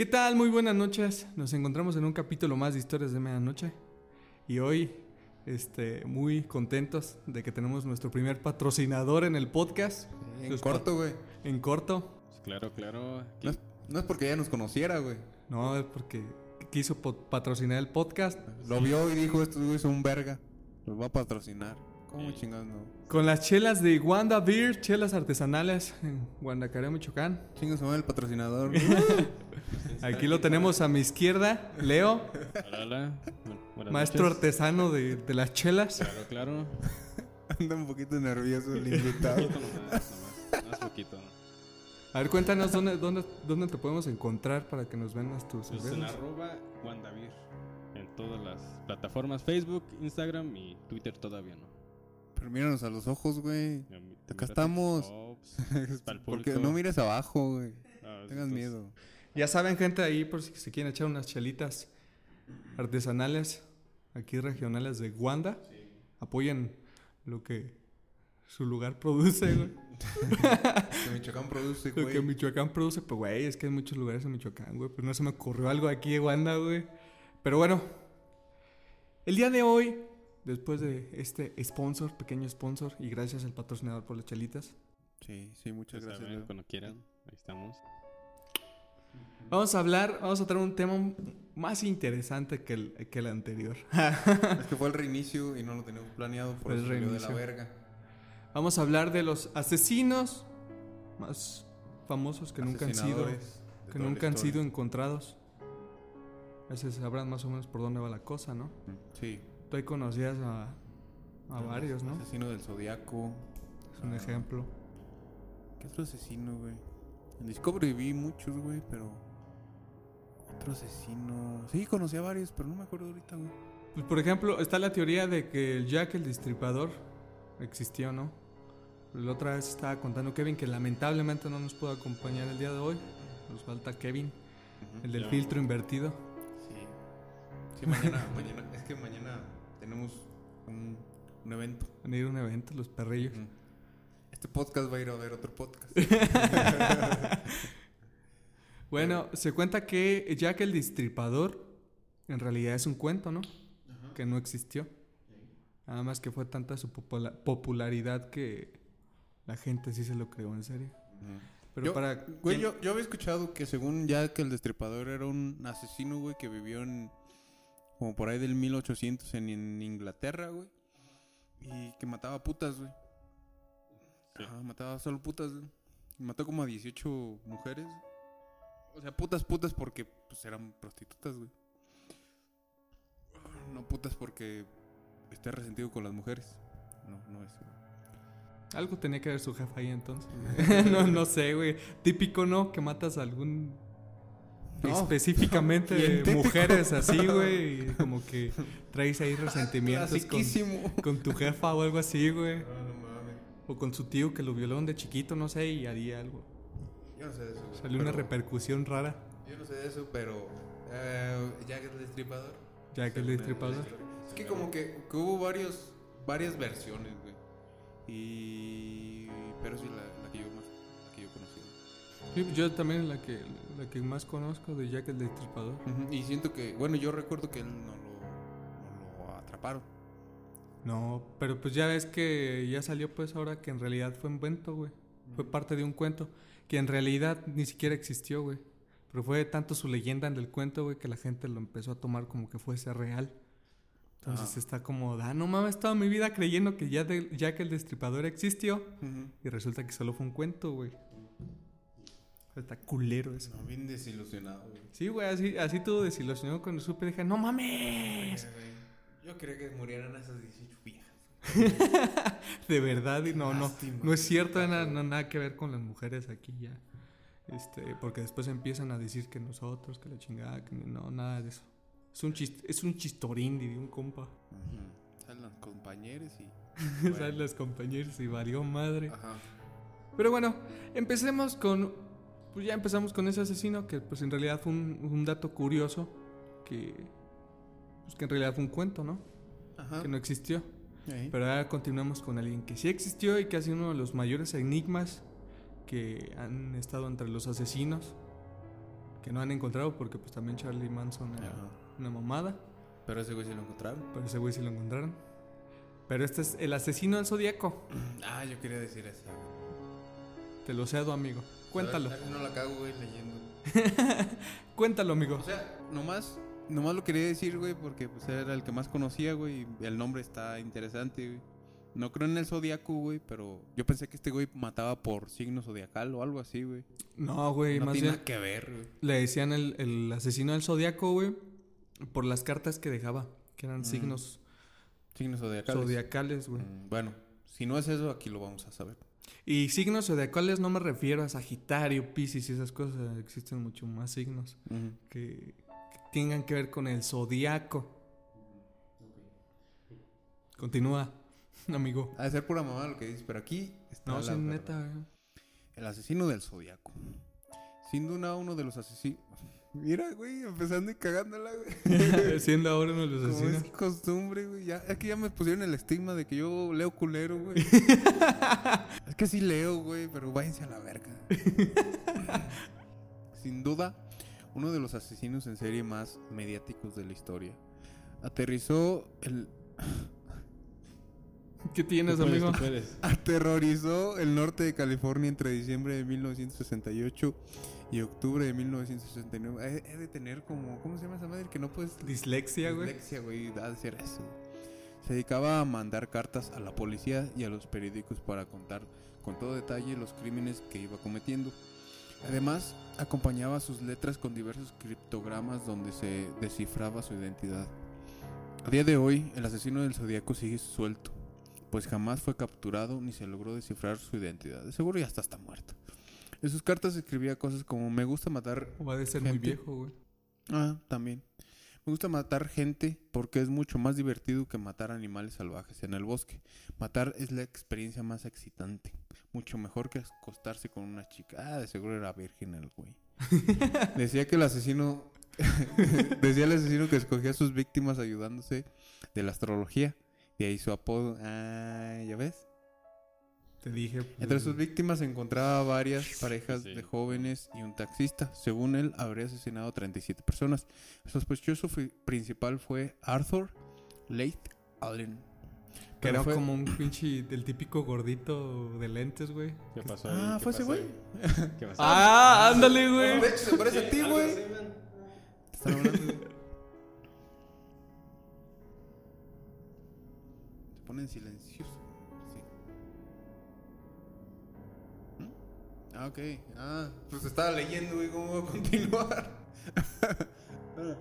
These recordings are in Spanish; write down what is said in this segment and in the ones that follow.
¿Qué tal? Muy buenas noches. Nos encontramos en un capítulo más de Historias de Medianoche. Y hoy, este, muy contentos de que tenemos nuestro primer patrocinador en el podcast. En corto, güey. En corto. Claro, claro. Aquí- No es, no es porque ella nos conociera, güey. No, es porque quiso patrocinar el podcast. Lo vio y dijo, güeyes son un verga. Los va a patrocinar. ¿Cómo chingados no? Con las chelas de Wanda Beer, chelas artesanales en Guanacaré, Michoacán. Llama el patrocinador. Aquí lo tenemos a mi izquierda, Leo, Hola, hola. Bu- maestro noches. artesano de, de las chelas. Claro, claro. Anda un poquito nervioso el invitado. Poquito nomás, nomás. Más poquito. A ver, cuéntanos dónde, dónde, dónde te podemos encontrar para que nos vendas tus Pues en arroba Wandavir. En todas las plataformas, Facebook, Instagram y Twitter todavía no. Pero míranos a los ojos, güey. Acá estamos. Pues, Porque no mires abajo, güey. Ah, Tengas estos- miedo. Ya saben, gente, ahí por si se quieren echar unas chelitas artesanales, aquí regionales de Wanda, apoyen lo que su lugar produce, güey. Que Michoacán produce, Lo que güey. Michoacán produce, pues, güey, es que hay muchos lugares en Michoacán, güey. Pero no se me ocurrió algo aquí de Wanda, güey. Pero bueno, el día de hoy, después de este sponsor, pequeño sponsor, y gracias al patrocinador por las chelitas, Sí, sí, muchas Ya gracias. cuando quieran. Ahí estamos. vamos a hablar, vamos a traer un tema más interesante que el, que el anterior. Es que fue el reinicio y no lo teníamos planeado, por Fue el salió de la reinicio. verga. Vamos a hablar de los asesinos más famosos que nunca han sido, que nunca han sido encontrados. A veces sabrán más o menos por dónde va la cosa, ¿no? Sí. Tú ahí conocías a, a varios, ¿no? Asesino del Zodiaco. Es un ejemplo. ¿Qué otro asesino, güey? En Discovery vi muchos, güey, pero. Otro asesino. Sí, conocí a varios, pero no me acuerdo ahorita, güey. Pues, por ejemplo, está la teoría de que el Jack el Destripador existió, ¿no? La otra vez estaba contando Kevin que lamentablemente no nos pudo acompañar el día de hoy. Nos falta Kevin, el del Ya. filtro invertido. Sí. Sí, mañana, mañana. Es que mañana tenemos un, un evento. Van a ir a un evento, los perrillos. Este podcast va a ir a ver otro podcast. Bueno, se cuenta que Jack el Destripador en realidad es un cuento, ¿no? Que no existió. Nada más que fue tanta su popula- popularidad que la gente sí se lo creó en serio. Pero yo, para... Güey, yo, yo había escuchado que según Jack el Destripador era un asesino, güey, que vivió en. Como por ahí del 1800 en, en Inglaterra, güey. Y que mataba putas, güey. Sí. Mataba solo putas, güey. Mató como a 18 mujeres. O sea, putas, putas porque pues eran prostitutas, güey. No putas porque esté resentido con las mujeres. No, no es. güey. Algo tenía que ver su jefa ahí entonces. no, no sé, güey. Típico, ¿no? Que matas a algún... No, específicamente mujeres así, güey. Y como que traes ahí resentimientos con, con tu jefa o algo así, güey. No, no mames. O con su tío que lo violaron de chiquito, no sé, y haría algo. Yo no sé de eso. güey, Salió una repercusión rara. Yo no sé de eso, pero. Eh, Jack el Destripador. Jack el Destripador. Es que como que, que hubo varios, varias versiones, güey. Y. Pero sí, la, Sí, yo también la que, la que más conozco de Jack el Destripador. Ujú, Y siento que. Bueno, yo recuerdo que él no lo, no lo atraparon. No, pero pues ya ves que ya salió pues ahora que en realidad fue un cuento, güey. Fue parte de un cuento que en realidad ni siquiera existió, güey. Pero fue tanto su leyenda del cuento, güey, que la gente lo empezó a tomar como que fuese real. Entonces está como, ah, no mames, toda mi vida creyendo que ya, de- ya que el destripador existió. Ujú. Y resulta que solo fue un cuento, güey. Está culero eso. No, bien desilusionado, güey. Sí, güey, así, así todo desilusionado cuando supe. Dije, no mames. Yo quería que murieran esas 18 viejas. De verdad, y no, no. Lástima. No es cierto, nada, no, nada que ver con las mujeres aquí ya. Este, porque después empiezan a decir que nosotros, que la chingada, que no, nada de eso. Es un, chist, es un chistorín de un compa. Salen los compañeros y. Salen los compañeros y valió madre. Ajá. Pero bueno, empecemos con. Pues ya empezamos con ese asesino que, pues en realidad fue un, un dato curioso. Que. Pues que en realidad fue un cuento, ¿no? Ajá. Que no existió. Pero ahora continuamos con alguien que sí existió y que ha sido uno de los mayores enigmas que han estado entre los asesinos. Que no han encontrado porque, pues también Charlie Manson era Ajá. una mamada. Pero ese güey sí lo encontraron. Pero ese güey sí lo encontraron. Pero este es el asesino del zodiaco. Ah, yo quería decir eso. Te lo cedo, amigo. Cuéntalo. No la cago, güey, leyendo. Cuéntalo, amigo. O sea, nomás, nomás lo quería decir, güey, porque pues, era el que más conocía, güey. Y el nombre está interesante, güey. No creo en el zodiaco, güey, pero yo pensé que este güey mataba por signo zodiacal o algo así, güey. No, güey, No más tiene bien nada que ver, güey. le decían el, el asesino del zodiaco, güey, por las cartas que dejaba, que eran Mm. signos Signos zodiacales. zodiacales, güey. Mm, Bueno, si no es eso, aquí lo vamos a saber. Y signos zodiacales no me refiero a Sagitario, Piscis y esas cosas. Existen mucho más signos que, que tengan que ver con el zodiaco. Continúa, amigo. Ha de ser pura mamá lo que dices, pero aquí está No, la neta. güey. El asesino del zodiaco. Sin duda uno de los asesinos. Mira, güey, empezando y cagándola, güey. Siendo ahora uno de los Como es costumbre, güey. Ya, aquí ya me pusieron el estigma de que yo leo culero, güey. es que sí leo, güey, pero váyanse a la verga. Sin duda, uno de los asesinos en serie más mediáticos de la historia. Aterrizó el. ¿Qué tienes, Tú amigo? tú. Aterrorizó el norte de California entre diciembre de 1968 y octubre de 1969. He, he de tener como. ¿Cómo se llama esa madre? Que no puedes. Dislexia, güey. Dislexia, güey. Ha de ser eso. Se dedicaba a mandar cartas a la policía y a los periódicos para contar con todo detalle los crímenes que iba cometiendo. Además, acompañaba sus letras con diversos criptogramas donde se descifraba su identidad. A día de hoy, el asesino del zodiaco sigue suelto, pues jamás fue capturado ni se logró descifrar su identidad. De seguro ya hasta está muerto. En sus cartas escribía cosas como me gusta matar O va a ser muy viejo, güey. Ah, también. Me gusta matar gente porque es mucho más divertido que matar animales salvajes en el bosque. Matar es la experiencia más excitante. Mucho mejor que acostarse con una chica. Ah, de seguro era virgen el güey. Decía que el asesino... decía el asesino que escogía a sus víctimas ayudándose de la astrología. De ahí su apodo. Ah, ¿ya ves? Te dije. pues, Entre sus víctimas se encontraba varias parejas Sí. de jóvenes y un taxista. Según él, habría asesinado a 37 personas. El sospechoso principal fue Arthur Leith Allen. Que Pero era fue- como un pinche del típico gordito de lentes, güey. ¿Qué pasó ahí? Ah, ¿Qué fue ese pasó güey. ahí? ¿Qué pasó? Ah, ándale, güey. De hecho, se parece a ti, güey. Te están hablando, güey. Se ponen silenciosos. Ah, ok. Ah, pues estaba leyendo, güey. ¿Cómo voy a continuar?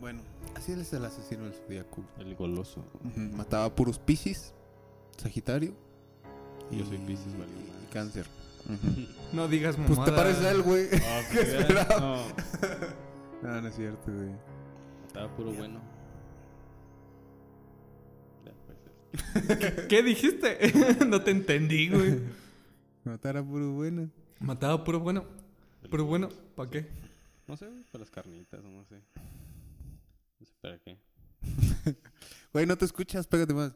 bueno, así él es el asesino del zodiaco. El goloso. Mataba puros piscis, Sagitario. Yo soy Piscis, vale, y cáncer. No digas Pues te mamada. pareces a él, güey. Ah, ¿Qué esperaba? No, No, no es cierto, güey. estaba puro bueno. Ya, puede ser. ¿Qué dijiste? no te entendí, güey. Matar a puro bueno. Mataba puro bueno. Pero bueno, ¿para qué? No sé, para las carnitas, o no sé. No sé para qué. Güey, no te escuchas, pégate más.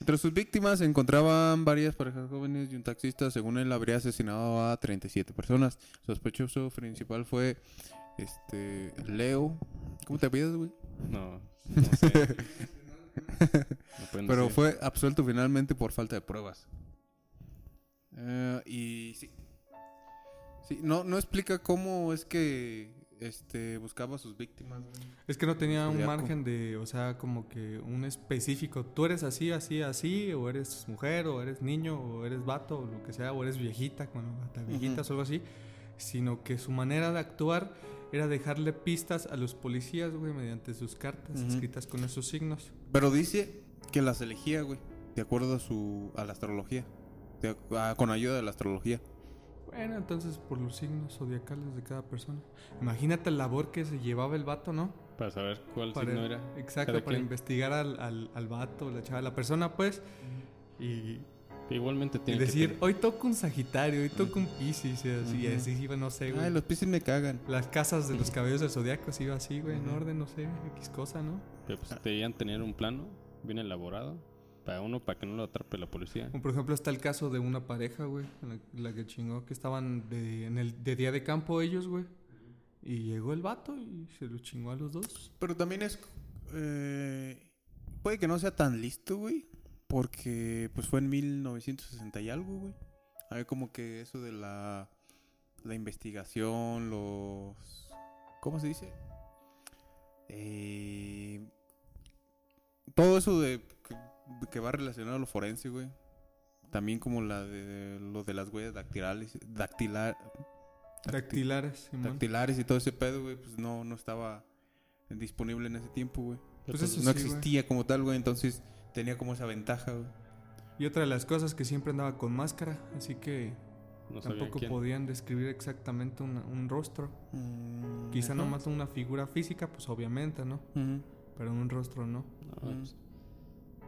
Entre sus víctimas se encontraban varias parejas jóvenes y un taxista. Según él, habría asesinado a 37 personas. Sospechoso principal fue este Leo. ¿Cómo te pides, güey? No, no sé. No, Pero fue absuelto finalmente por falta de pruebas. Eh, y sí. Sí, no, no explica cómo es que este buscaba a sus víctimas. Es que no tenía un margen de, o sea, como que un específico. Tú eres así, así, así, o eres mujer, o eres niño, o eres vato, o lo que sea, o eres viejita, bueno, hasta viejitas o algo así. Sino que su manera de actuar era dejarle pistas a los policías, güey, mediante sus cartas escritas con esos signos. Pero dice que las elegía, güey, de acuerdo a su a la astrología. De- ah, con ayuda de la astrología. Bueno, entonces por los signos zodiacales de cada persona. Imagínate la labor que se llevaba el vato, ¿no? Para saber cuál Para, signo era. exacto, para investigar al, al, al vato, la chava, la persona, pues. Y, igualmente y tiene que decir, hoy toco un Sagitario, hoy toco un Piscis, y así, iba, no sé, güey. Ay, los piscis me cagan. Las casas de los cabellos del zodiaco así iba así, güey, en orden, no sé, X cosa, ¿no? que, pues, debían tener un plano bien elaborado para uno, para que no lo atrape la policía. Como por ejemplo está el caso de una pareja, güey, la, la que chingó, que estaban de, en el, de día de campo ellos, güey. Y llegó el vato y se lo chingó a los dos. Pero también es. eh, puede que no sea tan listo, güey. Porque pues fue en 1960 y algo, güey. A ver, como que eso de la. La investigación, los. ¿Cómo se dice? Eh, todo eso de. Que, va relacionado a lo forense, güey. También como la de. Lo de las huellas dactilares. Dactilar, Dactilares, Simón. dactilares y todo ese pedo, güey. Pues no, no estaba disponible en ese tiempo, güey. Pues eso no sí, güey. existía como tal, güey. Entonces tenía como esa ventaja, güey. Y otra de las cosas que siempre andaba con máscara, así que no tampoco podían describir exactamente una- un rostro. Mm, Quizá ajá. nomás una figura física, pues obviamente, ¿no? Ujú. Pero un rostro no. No, pues,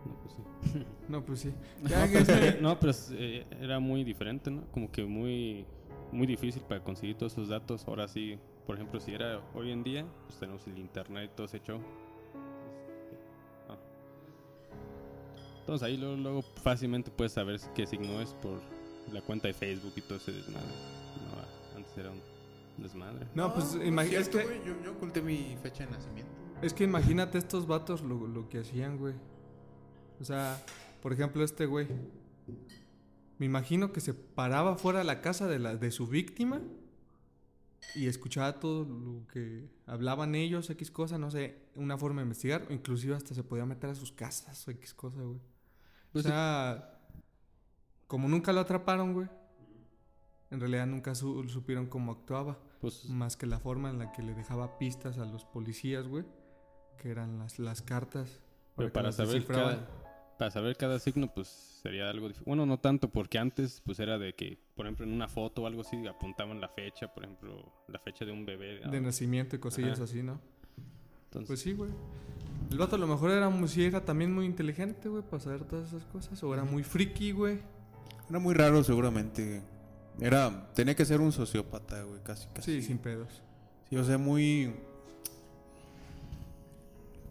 no, pues sí. No, pues sí. No, Ya que pero, se- no, pero es, eh, era muy diferente, ¿no? Como que muy, muy difícil para conseguir todos esos datos. Ahora sí, por ejemplo, si era hoy en día, pues tenemos el internet y todo ese show. Ah. Entonces ahí luego, luego fácilmente puedes saber qué signo es por la cuenta de Facebook y todo ese desmadre. No, antes era un desmadre. No, pues imagi- es, que, güey. Yo, yo oculté mi fecha de nacimiento. es que imagínate estos vatos lo, lo que hacían, güey. O sea, por ejemplo, este güey. Me imagino que se paraba fuera de la casa de, la, de su víctima y escuchaba todo lo que hablaban ellos, X cosa, no sé, una forma de investigar, o inclusive hasta se podía meter a sus casas o X cosa, güey. Pues o sea, como nunca lo atraparon, güey, en realidad nunca su- supieron cómo actuaba, Pues más que la forma en la que le dejaba pistas a los policías, güey, que eran las, las cartas. Pero para las saber cada, para saber cada signo, pues sería algo difícil. Bueno, no tanto, porque antes, pues era de que, por ejemplo, en una foto o algo así, apuntaban la fecha, por ejemplo, la fecha de un bebé. De nacimiento y cosillas Ajá. así, ¿no? Entonces, Pues sí, güey. El vato a lo mejor era, muy, sí, era también muy inteligente, güey, para saber todas esas cosas. O era muy friki, güey. Era muy raro, seguramente. Era. Tenía que ser un sociópata, güey, casi, casi. Sí, sin pedos. Sí, o sea, muy.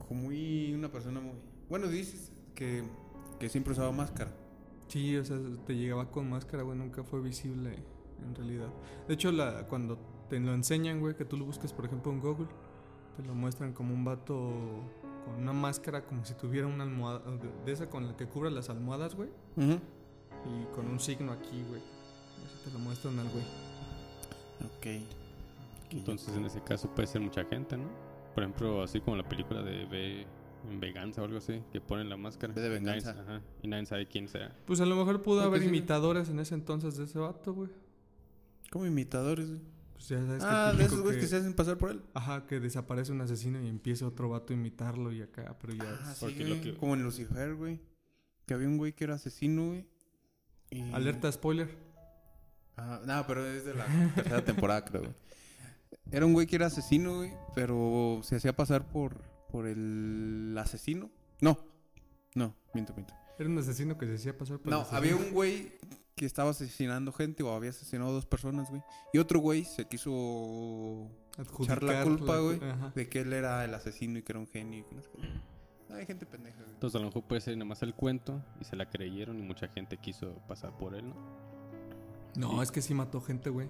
Como muy. Una persona muy. Bueno, dices que, que siempre usaba máscara. Sí, o sea, te llegaba con máscara, güey, nunca fue visible en realidad. De hecho, la, cuando te lo enseñan, güey, que tú lo busques, por ejemplo, en Google, te lo muestran como un vato con una máscara, como si tuviera una almohada, de, esa con la que cubre las almohadas, güey, y con un signo aquí, güey. Así te lo muestran al güey. Ok. entonces en ese caso puede ser mucha gente, ¿no? Por ejemplo, así como la película de V en Venganza o algo así, que ponen la máscara. De y nadie- Venganza. ajá, y nadie sabe quién sea. Pues a lo mejor pudo que haber sí, imitadores en ese entonces de ese vato, güey. Como imitadores, güey. Pues ya sabes que Ah, el de esos güeyes que... se hacen pasar por él. Ajá, que desaparece un asesino y empieza otro vato a imitarlo y acá, pero ya... Ah, es- sí, Porque güey, lo que- Como en Lucifer, güey. Que había un güey que era asesino, güey. y- Alerta spoiler. Ah, no, pero es de la tercera temporada, creo, güey. Era un güey que era asesino, güey, pero se hacía pasar por, por el asesino. No, no, miento, miento. Era un asesino que se hacía pasar por No, asesino. había un güey que estaba asesinando gente o había asesinado a dos personas, güey. Y otro güey se quiso echar la culpa, güey, Ajá. de que él era el asesino y que era un genio. y que no sé qué. Hay gente pendeja, güey. Entonces a lo mejor puede ser nada más el cuento y se la creyeron y mucha gente quiso pasar por él, ¿no? No, es que sí mató gente, güey.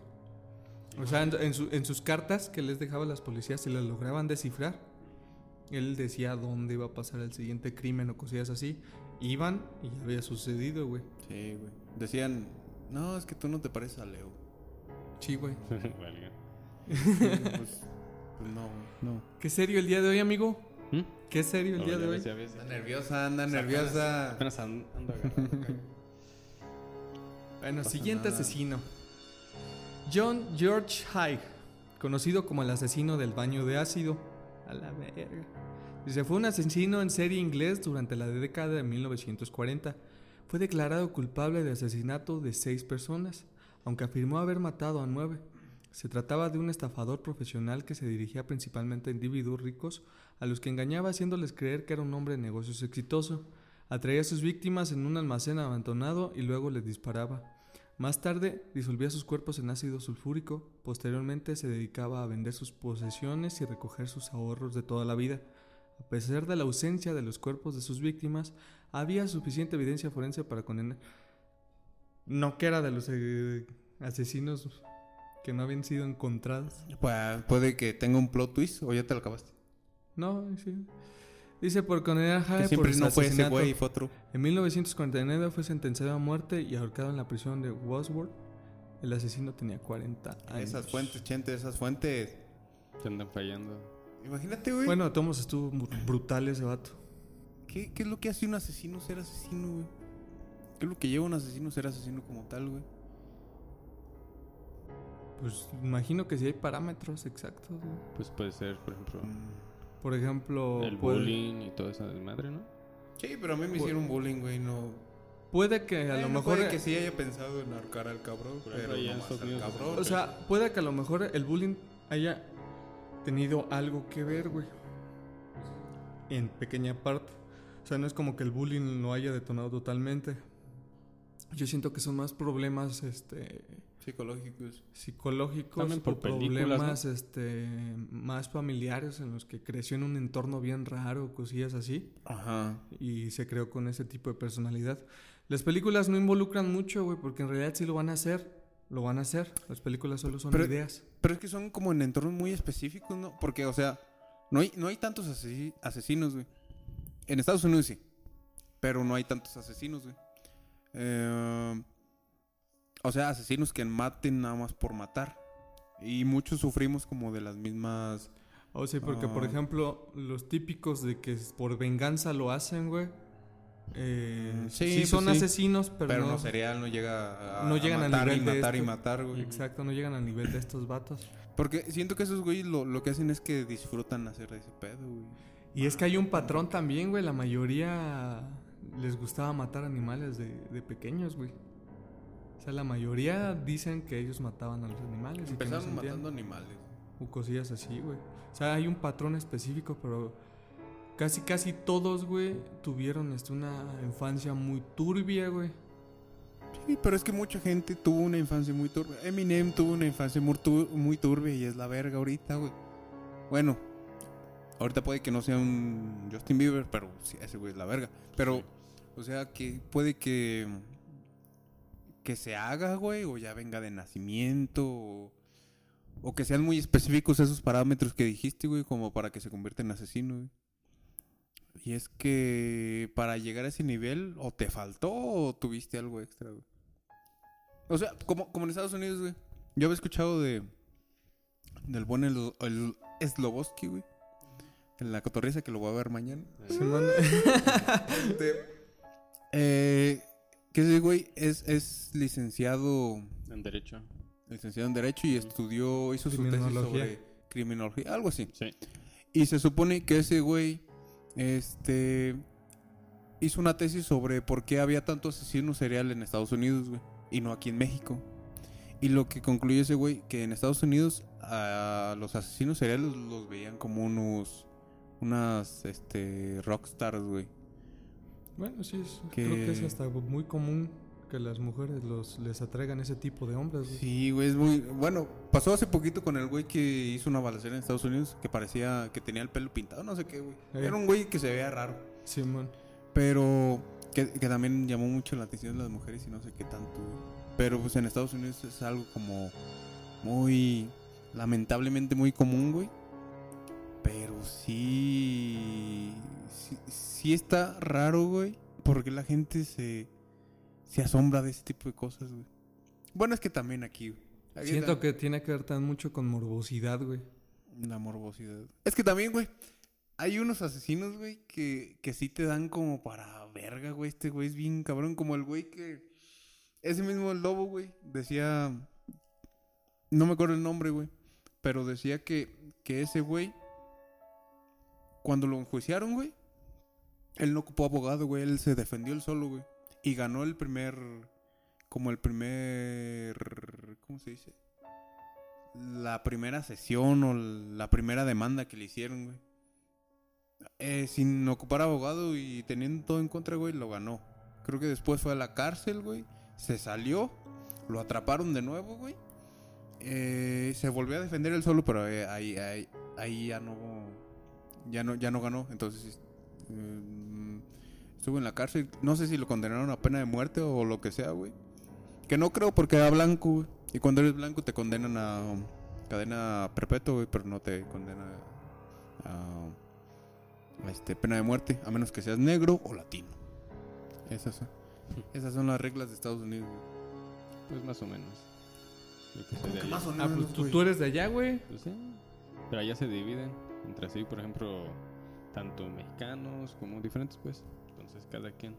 O sea, en, en su- en sus cartas que les dejaba a las policías, si las lograban descifrar, él decía dónde iba a pasar el siguiente crimen o cosillas así. Iban y ya había sucedido, güey. Sí, güey. Decían, no, es que tú no te pareces a Leo. Sí, güey. Pues, pues no, no. ¿Qué serio el día de hoy, amigo? ¿Mm? ¿Qué serio el No, día de hoy? ves, ya ves. Anda nerviosa, anda Apenas- nerviosa. Apenas ando acá. Bueno, siguiente nada. asesino. John George Haig, conocido como el asesino del baño de ácido. A la verga. Dice, fue un asesino en serie inglés durante la década de 1940. Fue declarado culpable de asesinato de seis personas, aunque afirmó haber matado a nueve. Se trataba de un estafador profesional que se dirigía principalmente a individuos ricos, a los que engañaba haciéndoles creer que era un hombre de negocios exitoso. Atraía a sus víctimas en un almacén abandonado y luego les disparaba. Más tarde disolvía sus cuerpos en ácido sulfúrico. Posteriormente se dedicaba a vender sus posesiones y recoger sus ahorros de toda la vida. A pesar de la ausencia de los cuerpos de sus víctimas, había suficiente evidencia forense para condenar. No que era de los eh, asesinos que no habían sido encontrados. Pues, puede que tenga un plot twist o ya te lo acabaste. No, sí. Dice por condenar a Haig por no fue ese güey, fue otro. En 1949 fue sentenciado a muerte y ahorcado en la prisión de Wadsworth. El asesino tenía 40 años. Esas fuentes, Chente, esas fuentes. Te andan fallando. Imagínate, güey. Bueno, Tomos estuvo mu- brutal ese vato. ¿Qué, ¿Qué es lo que hace un asesino ser asesino, güey? ¿Qué es lo que lleva a un asesino ser asesino como tal, güey? Pues imagino que sí hay parámetros exactos. güey. Pues puede ser, por ejemplo, Mm. Por ejemplo, el puede, bullying y toda esa desmadre, ¿no? Sí, pero a mí me hicieron bullying, güey, no... puede que a Eh, lo no mejor... puede que sí haya pensado en ahorcar al cabrón, pero no más al cabrón. O sea, puede que a lo mejor el bullying haya tenido algo que ver, güey. En pequeña parte. O sea, no es como que el bullying lo haya detonado totalmente. Yo siento que son más problemas, este... Psicológicos. psicológicos También por problemas este más familiares en los que creció en un entorno bien raro, cosillas así, Ajá. y se creó con ese tipo de personalidad. Las películas no involucran mucho, güey, porque en realidad sí lo van a hacer, lo van a hacer. Las películas solo son Pero- ideas. Pero es que son como en entornos muy específicos, ¿no? Porque, o sea, no hay, no hay tantos asesi- asesinos, güey. En Estados Unidos sí. Pero no hay tantos asesinos, güey. Eh, o sea, asesinos que maten nada más por matar. Y muchos sufrimos como de las mismas... O sea, porque por Ah. ejemplo, los típicos de que por venganza lo hacen, güey. Eh, sí, sí, pues son sí. asesinos, pero, Pero, no, no serial, no llega a, no a llegan al matar y nivel de matar y matar, güey. Exacto, no llegan al nivel de estos vatos. Porque siento que esos güeyes lo, lo que hacen es que disfrutan hacer ese pedo, güey. Y es que hay un patrón también, güey. La mayoría les gustaba matar animales de, de pequeños, güey. O sea, la mayoría dicen que ellos mataban a los animales. y que no Empezaron matando animales. O cosillas así, güey. O sea, hay un patrón específico, pero casi, casi todos, güey, tuvieron este, una infancia muy turbia, güey. Sí, pero es que mucha gente tuvo una infancia muy turbia. Eminem tuvo una infancia muy, tur- muy turbia y es la verga ahorita, güey. Bueno, ahorita puede que no sea un Justin Bieber, pero sí, ese güey es la verga. Pero, Sí. o sea, que puede que que se haga, güey, o ya venga de nacimiento, o, o que sean muy específicos esos parámetros que dijiste, güey, como para que se convierta en asesino, güey. Y es que para llegar a ese nivel, o te faltó o tuviste algo extra, güey. O sea, como, como en Estados Unidos, güey. Yo había escuchado de. Del buen el, el Sloboski, güey. En la cotorriza que lo voy a ver mañana. Simón. Este, eh, que ese güey es, es licenciado. En derecho. Licenciado en Derecho y estudió. Hizo su tesis sobre criminología, algo así. Sí. Y se supone que ese güey, este, hizo una tesis sobre por qué había tanto asesino serial en Estados Unidos, güey, y no aquí en México. Y lo que concluye ese güey, que en Estados Unidos a los asesinos seriales los veían como unos, unas, este, rockstars, güey. Bueno, sí, es- Que- creo que es hasta muy común que las mujeres los, les atraigan ese tipo de hombres, güey. Sí, güey, es muy, bueno, pasó hace poquito con el güey que hizo una balacera en Estados Unidos, que parecía que tenía el pelo pintado, no sé qué, güey. Eh. Era un güey que se veía raro. Simón. Pero que, que también llamó mucho la atención de las mujeres y no sé qué tanto. güey. Pero pues en Estados Unidos es algo como muy, lamentablemente muy común, güey. Pero sí, sí, sí está raro, güey. Porque la gente se, se asombra de ese tipo de cosas, güey. Bueno, es que también aquí, güey. Aquí Siento que tiene que ver tan mucho con morbosidad, güey. La morbosidad. Es que también, güey, hay unos asesinos, güey, que, que sí te dan como para verga, güey. Este güey es bien cabrón, como el güey que... Ese mismo el lobo, güey, decía... No me acuerdo el nombre, güey. Pero decía que, que ese güey, cuando lo enjuiciaron, güey, él no ocupó abogado, güey. Él se defendió él solo, güey. Y ganó el primer... Como el primer... ¿Cómo se dice? la primera sesión o la primera demanda que le hicieron, güey. Eh, sin ocupar abogado y teniendo todo en contra, güey, lo ganó. Creo que después fue a la cárcel, güey. Se salió. Lo atraparon de nuevo, güey. Eh, se volvió a defender él solo, pero eh, ahí, ahí, ahí ya no, ya no, ya no ganó. Entonces mm, estuvo en la cárcel. No sé si lo condenaron a pena de muerte o lo que sea, güey. Que no creo porque era blanco, güey. Y cuando eres blanco te condenan a um, cadena perpetua, güey, pero no te condenan a, a, este, pena de muerte, a menos que seas negro o latino. Esas son, esas son las reglas de Estados Unidos, güey. Pues más o menos. Yo que soy de allá. Ah, pues tú, tú eres de allá, güey. Pues sí. Pero allá se dividen entre sí, por ejemplo, tanto mexicanos como diferentes, pues. Entonces cada quien.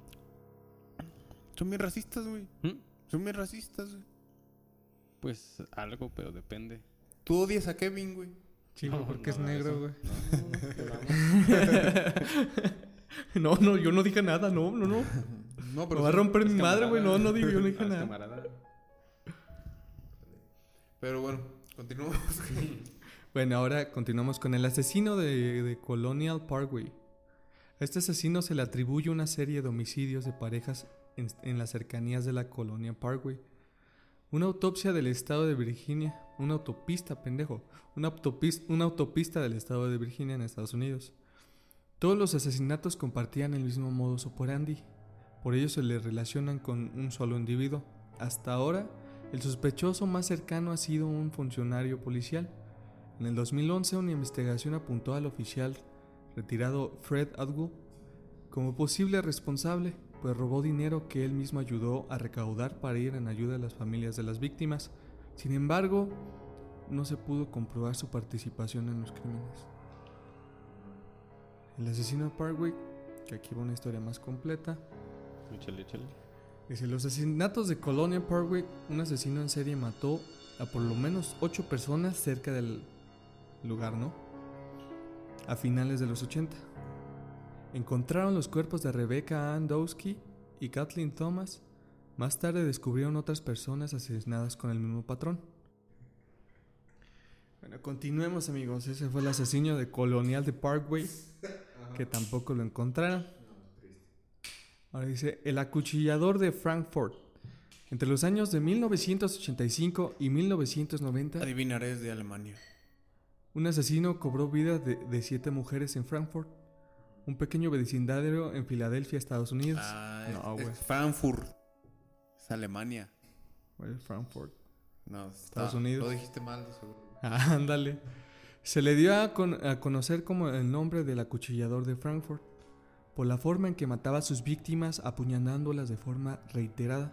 Son bien racistas, güey. ¿Mm? Son bien racistas, güey. Pues algo, pero depende. Tú odias a Kevin, güey. Sí, No, porque es negro, güey. No, no, no, no, no, no. No, no, yo no dije nada, no, no, no. No, Me va a romper mi madre, güey. No, no digo, yo no dije nada. camarada. Pero bueno, continuamos. Bueno, ahora continuamos con el asesino de, de Colonial Parkway. A este asesino se le atribuye una serie de homicidios de parejas en, las cercanías de la colonia Parkway. Una autopsia del estado de Virginia, una autopista, pendejo, una autopista, una autopista del estado de Virginia en Estados Unidos. Todos los asesinatos compartían el mismo modus operandi, por ello se le relacionan con un solo individuo. Hasta ahora, el sospechoso más cercano ha sido un funcionario policial. En el 2011, una investigación apuntó al oficial retirado Fred Atwood como posible responsable, pues robó dinero que él mismo ayudó a recaudar para ir en ayuda a las familias de las víctimas. Sin embargo, no se pudo comprobar su participación en los crímenes. El asesino Parkway, que aquí va una historia más completa, Échale, échale. Dice, los asesinatos de Colonia Parkway, un asesino en serie mató a por lo menos ocho personas cerca del lugar, ¿no? A finales de los 80. Encontraron los cuerpos de Rebecca Ann Dowski y Kathleen Thomas. Más tarde descubrieron otras personas asesinadas con el mismo patrón. Bueno, continuemos amigos. Ese fue el asesino de Colonial de Parkway, que tampoco lo encontraron. Ahora dice, el acuchillador de Frankfurt. Entre los años de 1985 y 1990, Adivinaré es de Alemania. Un asesino cobró vida de, de siete mujeres en Frankfurt, un pequeño vecindario en Filadelfia, Estados Unidos. Ah, No, es- güey. es Frankfurt. Es Alemania. Bueno, Frankfurt. No, Estados está- Unidos. Lo dijiste mal, de seguro. Ah, Ándale. Se le dio a, con- a conocer como el nombre del acuchillador de Frankfurt, por la forma en que mataba a sus víctimas apuñalándolas de forma reiterada.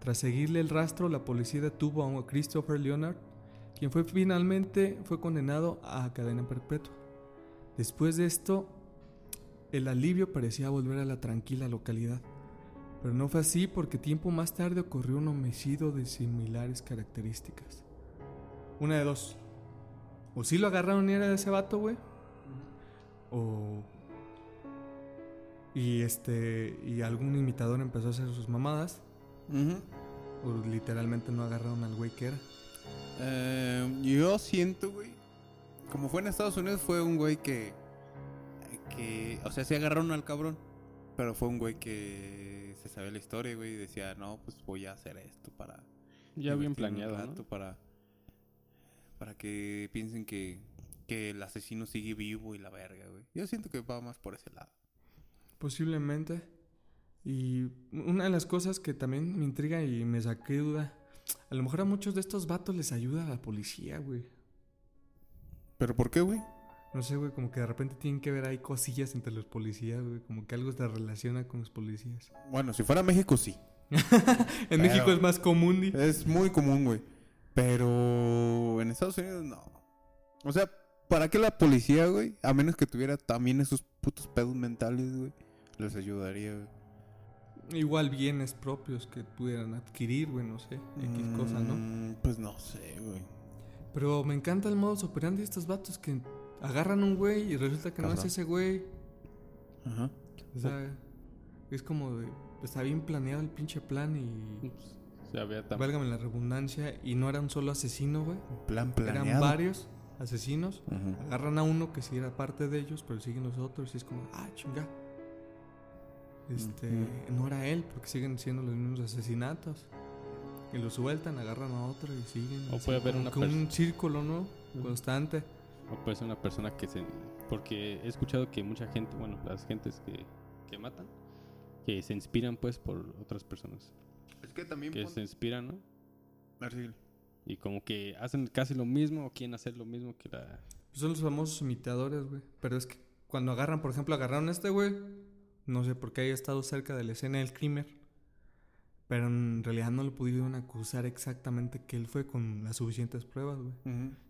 Tras seguirle el rastro, la policía detuvo a Christopher Leonard, quien fue finalmente fue condenado a cadena perpetua. Después de esto, el alivio parecía volver a la tranquila localidad. Pero no fue así porque tiempo más tarde ocurrió un homicidio de similares características. Una de dos. O si lo agarraron y era de ese vato, güey. O. Y este. Y algún imitador empezó a hacer sus mamadas. O literalmente no agarraron al güey que era. Eh, yo siento, güey. Como fue en Estados Unidos, fue un güey que. que o sea, se agarraron al cabrón. Pero fue un güey que se sabía la historia, güey. Y decía, no, pues voy a hacer esto para. Ya bien planeado, ¿no? Para. Para que piensen que. Que el asesino sigue vivo y la verga, güey. Yo siento que va más por ese lado. Posiblemente. Y una de las cosas que también me intriga y me saqué duda. A lo mejor a muchos de estos vatos les ayuda a la policía, güey. ¿Pero por qué, güey? No sé, güey, como que de repente tienen que ver ahí cosillas entre los policías, güey. Como que algo se relaciona con los policías. Bueno, si fuera México, sí. En Pero- México es más común, di. Es muy común, güey. Pero en Estados Unidos no. O sea, ¿para qué la policía, güey? A menos que tuviera también esos putos pedos mentales, güey. Les ayudaría, güey. Igual bienes propios que pudieran adquirir, güey, no sé, X cosa, ¿no? Mm, Pues no sé, güey. Pero me encanta el modo operandi de estos vatos que agarran un güey y resulta que no es ese güey. Ajá. O sea, es como de, está bien planeado el pinche plan y se había tam- válgame la redundancia y no era un solo asesino, güey. Plan planeado. Eran varios asesinos. Ujú. Agarran a uno que sí era parte de ellos, pero siguen los otros y es como, ah, chinga. Este, no era él, porque siguen siendo los mismos asesinatos. Y lo sueltan, agarran a otro y siguen. O así puede haber una un círculo, ¿no? Constante. O puede ser una persona que se... Porque he escuchado que mucha gente, bueno, las gentes que, que matan, que se inspiran pues por otras personas. Es que también Que pon- se inspiran, ¿no? Y como que hacen casi lo mismo o quieren hacer lo mismo que la... Son los famosos imitadores, güey. Pero es que cuando agarran, por ejemplo, agarraron a este güey, no sé por qué haya estado cerca de la escena del crimen. Pero en realidad no lo pudieron acusar exactamente que él fue con las suficientes pruebas, güey.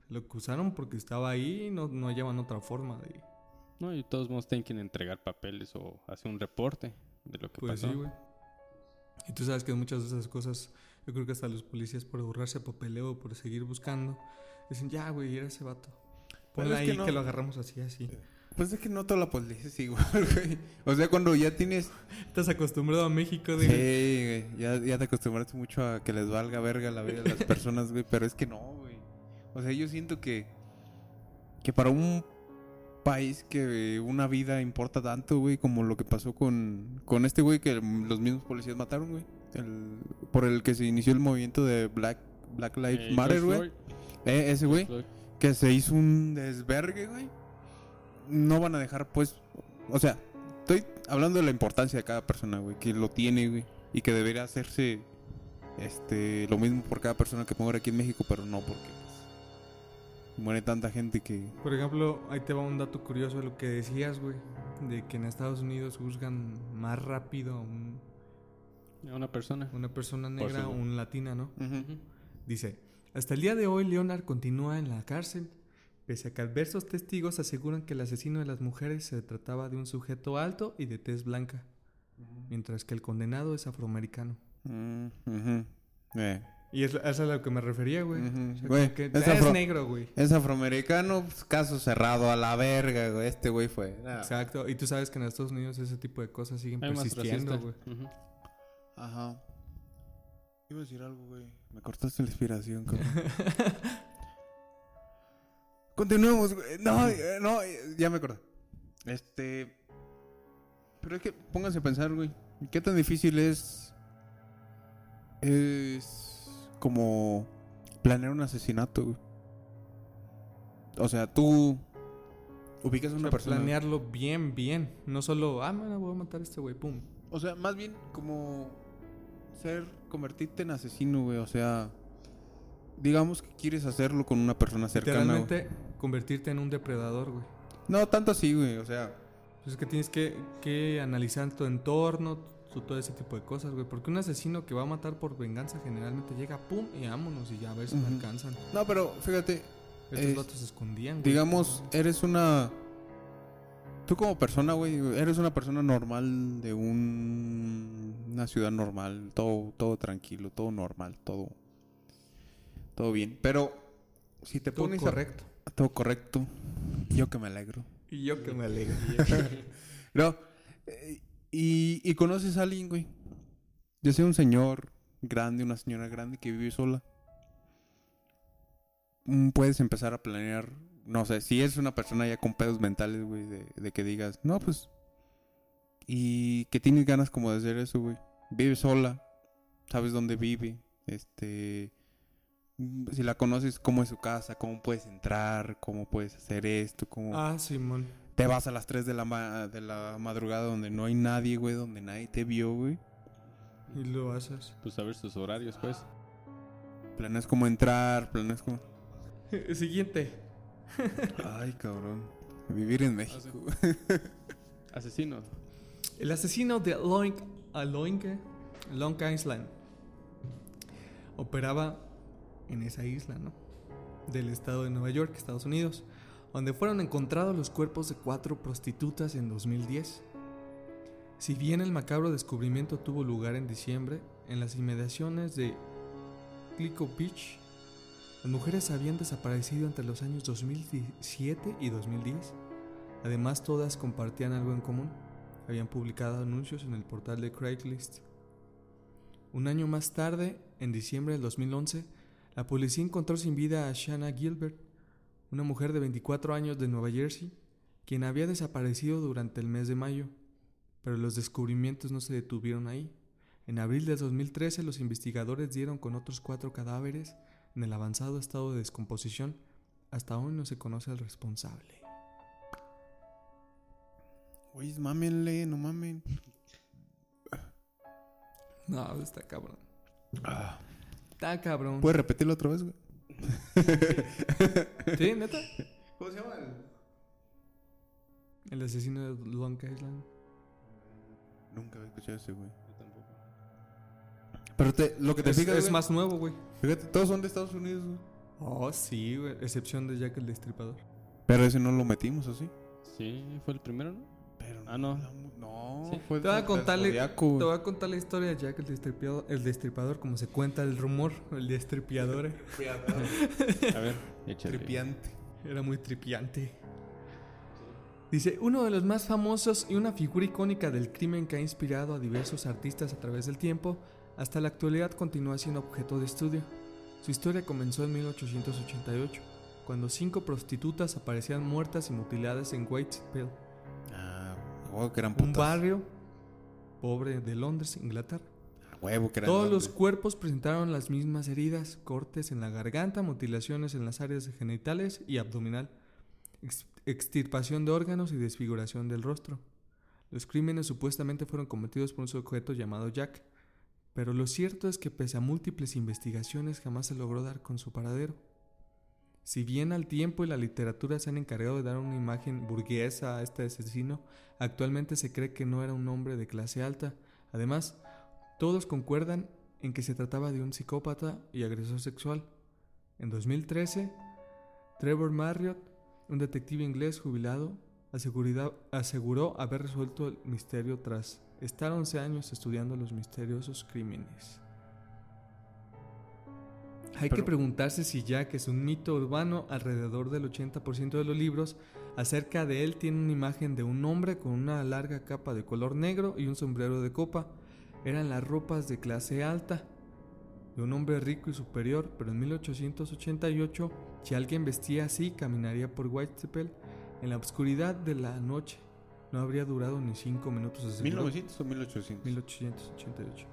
Lo acusaron porque estaba ahí y no, no hallaban otra forma de... No, y todos modos tienen que entregar papeles o hacer un reporte de lo que Pues pasó. sí, güey. Y tú sabes que muchas de esas cosas, yo creo que hasta los policías por ahorrarse papeleo, por seguir buscando, dicen, ya, güey, era ese vato. Ponle ahí que que, no- lo agarramos así, así. Pues es que no toda la policía es igual, güey. O sea, cuando ya tienes... Estás acostumbrado a México, Sí, de... güey. Ya, ya te acostumbraste mucho a que les valga verga la vida de las personas, güey. Pero es que no, güey. O sea, yo siento que... Que para un país que una vida importa tanto, güey, como lo que pasó con, con este güey que los mismos policías mataron, güey. El, por el que se inició el movimiento de Black, Black Lives Eh, Matter, güey. Eh, ese güey. Que se hizo un desvergue, güey. No van a dejar, pues. O sea, estoy hablando de la importancia de cada persona, güey. Que lo tiene, güey. Y que debería hacerse. Este. Lo mismo por cada persona que muere aquí en México, pero no porque. pues, muere tanta gente que. Por ejemplo, ahí te va un dato curioso de lo que decías, güey. De que en Estados Unidos juzgan más rápido a un- A una persona. una persona negra o un latina, ¿no? Dice, hasta el día de hoy Leonard continúa en la cárcel, pese a que adversos testigos aseguran que el asesino de las mujeres se trataba de un sujeto alto y de tez blanca, mientras que el condenado es afroamericano. Eh, Y es, eso es a lo que me refería, güey. Ujú. O sea, Güey, como que es negro, güey. Es afroamericano, pues, caso cerrado a la verga, güey. Este güey fue. Ah. Exacto. Y tú sabes que en Estados Unidos ese tipo de cosas siguen Hay persistiendo, güey. Ajá. Iba a decir algo, güey. Me cortaste la inspiración, cabrón. Continuemos, güey. No, eh, no, eh, ya me acordé. Este. Pero es que pónganse a pensar, güey. ¿Qué tan difícil es. Es. Como. Planear un asesinato, güey? O sea, tú. Ubicas a O una sea, persona. planearlo bien, bien. No solo, ah, mira, voy a matar a este güey, pum. O sea, más bien como ser, convertirte en asesino, güey. O sea, digamos que quieres hacerlo con una persona cercana. convertirte en un depredador, güey. No, tanto así, güey. O sea, Pues es que tienes que, que analizar tu entorno, tu- todo ese tipo de cosas, güey. Porque un asesino que va a matar por venganza generalmente llega, pum, y vámonos, y ya a ver si me alcanzan. no, pero fíjate, Estos Es- vatos se escondían, güey. digamos, eres una. Tú como persona, güey, eres una persona normal de un, una ciudad normal, todo, todo tranquilo, todo normal, todo, todo bien. Pero si te Todo pones a- correcto. todo correcto, yo que me alegro. Y yo que me alegro. No. eh, Y, y conoces a alguien, güey. Ya sea un señor grande, una señora grande que vive sola. Mm, Puedes empezar a planear, no sé, si es una persona ya con pedos mentales, güey, de, de que digas, no, pues... Y que tienes ganas como de hacer eso, güey. Vive sola, sabes dónde vive, este... mm, Si la conoces, cómo es su casa, cómo puedes entrar, cómo puedes hacer esto, cómo... ah, Simón. Te vas a las 3 de la, ma- de la madrugada donde no hay nadie, güey, donde nadie te vio, güey. Y lo haces. Pues saber sus horarios, pues. Planeas cómo entrar, planeas cómo... Siguiente. Ay, cabrón. Vivir en México. Asesino. El asesino de Long, a Long, Long Island operaba en esa isla, ¿no? Del estado de Nueva York, Estados Unidos, donde fueron encontrados los cuerpos de cuatro prostitutas en 2010. Si bien el macabro descubrimiento tuvo lugar en diciembre, en las inmediaciones de Glico Beach, las mujeres habían desaparecido entre los años 2007 y 2010. Además, todas compartían algo en común. Habían publicado anuncios en el portal de Craigslist. Un año más tarde, en diciembre del 2011, la policía encontró sin vida a Shanna Gilbert, una mujer de 24 años de Nueva Jersey, quien había desaparecido durante el mes de mayo. Pero los descubrimientos no se detuvieron ahí. En abril de 2013 los investigadores dieron con otros cuatro cadáveres en el avanzado estado de descomposición. Hasta hoy no se conoce al responsable. Güey, mámenle, no mamen. No, está cabrón. Está cabrón. ¿Puedes repetirlo otra vez, güey? ¿Sí, neta? ¿Cómo se llama? El asesino de Long Island. Nunca había escuchado ese, güey. Yo tampoco. Pero te, lo que te Es, fijas, es güey, más nuevo, güey. Fíjate, todos son de Estados Unidos, güey. Oh, sí, güey. Excepción de Jack el Destripador. Pero ese no lo metimos, ¿o sí? Sí, fue el primero, ¿no? Pero Ah, no. No, Sí. fue Te voy a del contarle, Zodiaco, güey. te voy a contar la historia de Jack el Destripador, el Destripador, como se cuenta el rumor, el Destripador. A ver, échale. Tripiante. Era muy tripiante. Dice, uno de los más famosos y una figura icónica del crimen que ha inspirado a diversos artistas a través del tiempo, hasta la actualidad continúa siendo objeto de estudio. Su historia comenzó en 1888, cuando cinco prostitutas aparecían muertas y mutiladas en Whitechapel, huevo que eran un barrio pobre de Londres, Inglaterra. A huevo que eran Todos los cuerpos presentaron las mismas heridas, cortes en la garganta, mutilaciones en las áreas genitales y abdominal, ex- extirpación de órganos y desfiguración del rostro. Los crímenes supuestamente fueron cometidos por un sujeto llamado Jack, pero lo cierto es que pese a múltiples investigaciones jamás se logró dar con su paradero. Si bien al tiempo y la literatura se han encargado de dar una imagen burguesa a este asesino, actualmente se cree que no era un hombre de clase alta. Además, todos concuerdan en que se trataba de un psicópata y agresor sexual. En 2013, Trevor Marriott, un detective inglés jubilado, aseguró haber resuelto el misterio tras estar 11 años estudiando los misteriosos crímenes. Hay que preguntarse si Jack es un mito urbano alrededor del 80% de los libros. Acerca de él tiene una imagen de un hombre con una larga capa de color negro y un sombrero de copa. Eran las ropas de clase alta, de un hombre rico y superior, pero en 1888, si alguien vestía así, caminaría por Whitechapel en la oscuridad de la noche. No habría durado ni cinco minutos. aseguró. ¿1900 o 1800? 1888.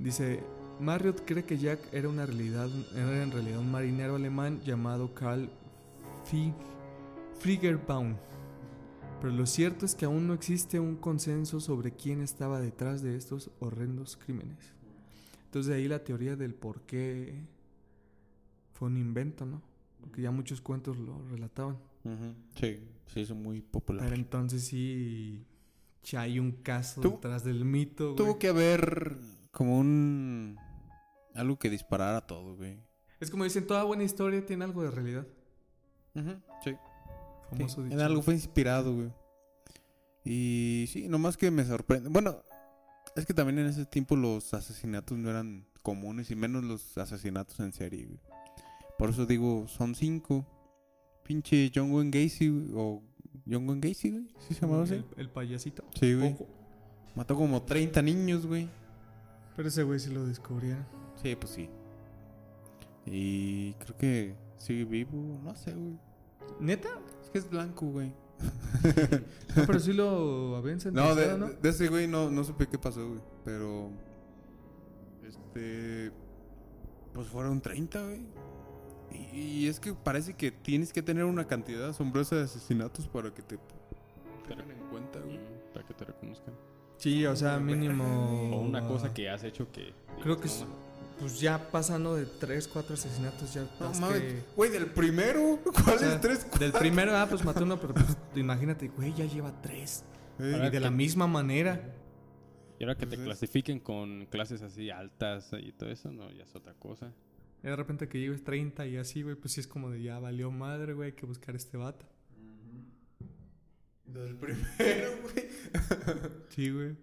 Dice, Marriott cree que Jack era, una realidad, era en realidad un marinero alemán llamado Karl Friegerbaum. Pero lo cierto es que aún no existe un consenso sobre quién estaba detrás de estos horrendos crímenes. Entonces de ahí la teoría del por qué fue un invento, ¿no? Porque ya muchos cuentos lo relataban. Sí, sí, es muy popular. Pero entonces sí, ya hay un caso detrás del mito, güey. Tuvo que haber como un... Algo que disparara todo, güey. Es como dicen, toda buena historia tiene algo de realidad. Ujú, Sí. Famoso Sí, dicho. en algo fue inspirado, güey. Y sí, nomás que me sorprende. Bueno, es que también en ese tiempo los asesinatos no eran comunes y menos los asesinatos en serie, güey. Por eso digo, son cinco. Pinche John Wayne Gacy, güey, o John Wayne Gacy, güey. ¿Sí se llamaba así? el, el payasito. Sí, güey. Ojo. Mató como 30 niños, güey. Pero ese güey sí lo descubrieron. Sí, pues sí. Y creo que sigue vivo, no sé, güey. ¿Neta? Es que es blanco, güey. No, pero sí lo habían No, de, ¿no? de ese güey no, no supe qué pasó, güey. Pero. Este. Pues fueron 30, güey. Y, y es que parece que tienes que tener una cantidad asombrosa de asesinatos para que te tengan en cuenta, güey. Mm, Para que te reconozcan. Sí, o sea, mínimo... O una cosa que has hecho que... Creo que "No, man". Pues ya pasando de 3, 4 asesinatos ya... No es mames, que- güey, del primero. ¿Cuál o sea, es tres? Del primero, ah, pues mató uno, pero pues, imagínate, güey, ya lleva 3. Eh, Ahora Y de la misma manera. Y ahora que te es- clasifiquen con clases así altas y todo eso, no, ya es otra cosa. Y de repente que llegues 30 y así, güey, pues sí es como de ya valió madre, güey, hay que buscar este vato. Del primero, güey. Sí, güey.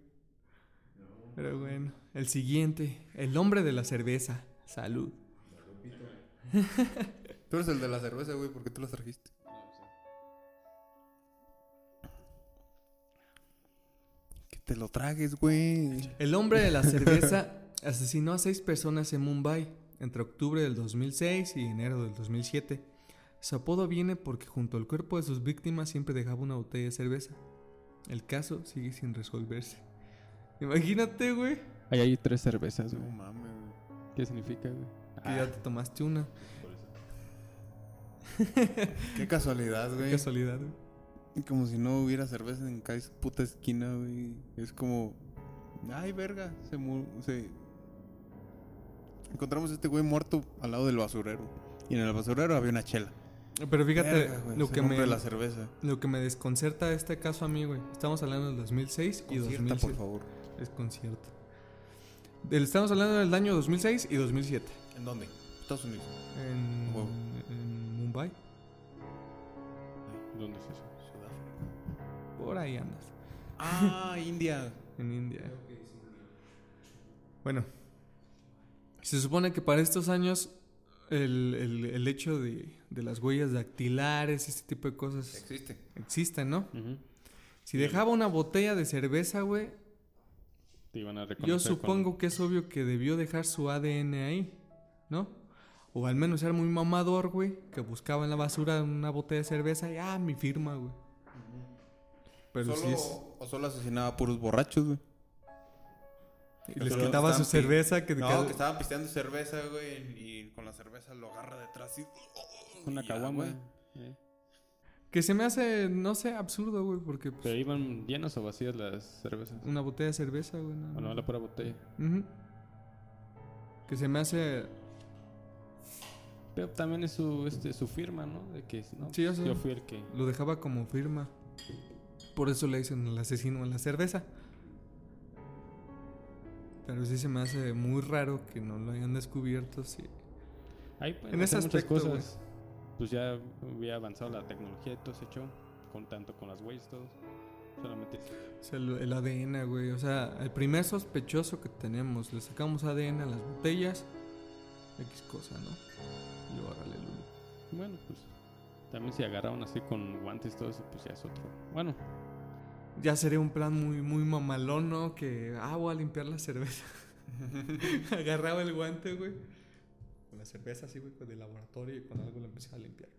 Pero bueno, el siguiente, el hombre de la cerveza. Salud. Tú eres el de la cerveza, güey. ¿Por qué tú las trajiste? Que te lo tragues, güey. El hombre de la cerveza asesinó a seis personas en Mumbai entre octubre del 2006 y enero del 2007. Su apodo viene porque junto al cuerpo de sus víctimas siempre dejaba una botella de cerveza. El caso sigue sin resolverse. Imagínate, güey, Ahí hay tres cervezas, No güey. mames, güey. ¿Qué significa, güey? que ya te tomaste una. Qué casualidad, Qué güey. casualidad, güey. Y Como si no hubiera cerveza en cada puta esquina, güey. Es como. Ay, verga. Se, mu- se... Encontramos a este güey muerto al lado del basurero. Y en el basurero había una chela. Pero fíjate, Verga, güey, lo, que me, la cerveza. lo que me desconcerta de este caso a mí, güey. Estamos hablando del 2006 y Concierta, 2007. por favor. Desconcierta. Del- Estamos hablando del año 2006 y 2007. ¿En dónde? Estados Unidos. En, Mumbai. ¿Dónde es eso? Sudáfrica. Por ahí andas. Ah, India. En India. Bueno. Se supone que para estos años el, el- el hecho de, de las huellas dactilares y este tipo de cosas Existe. existen, ¿no? Si dejaba una botella de cerveza, güey, Te iban a yo con- supongo que es obvio que debió dejar su ADN ahí, ¿no? O al menos era muy mamador, güey, que buscaba en la basura una botella de cerveza y, ah, mi firma, güey. Pero solo, sí es... O solo asesinaba a puros borrachos, güey. Y les quitaba su cerveza que... No, que- que estaban pisteando cerveza, güey. Y con la cerveza lo agarra detrás y. Caguama. güey. eh. Que se me hace, no sé, absurdo, güey, porque pues, Pero iban llenas o vacías las cervezas. una botella de cerveza, güey. nada O no, la pura botella. Que se me hace... Pero también es su, este, su firma, ¿no? De que no, Sí, yo fui el que. Lo dejaba como firma. Por eso le dicen el asesino en la cerveza. Pero sí se me hace muy raro que no lo hayan descubierto. Sí. Ahí En ese muchas aspecto. Pues ya había avanzado la tecnología y todo ese show. Con tanto con las huellas todo. Solamente. O sea, el, el ADN, güey. O sea, el primer sospechoso que tenemos, le sacamos ADN a las botellas. X cosa, ¿no? Y órale, Lulu. Bueno, pues. También si agarraban así con guantes y todo eso, pues ya es otro. Bueno, Ya sería un plan muy, muy mamalón, ¿no? Que, ah, voy a limpiar la cerveza. Agarraba el guante, güey. Con la cerveza así, güey, de laboratorio y con algo lo empezaba a limpiar.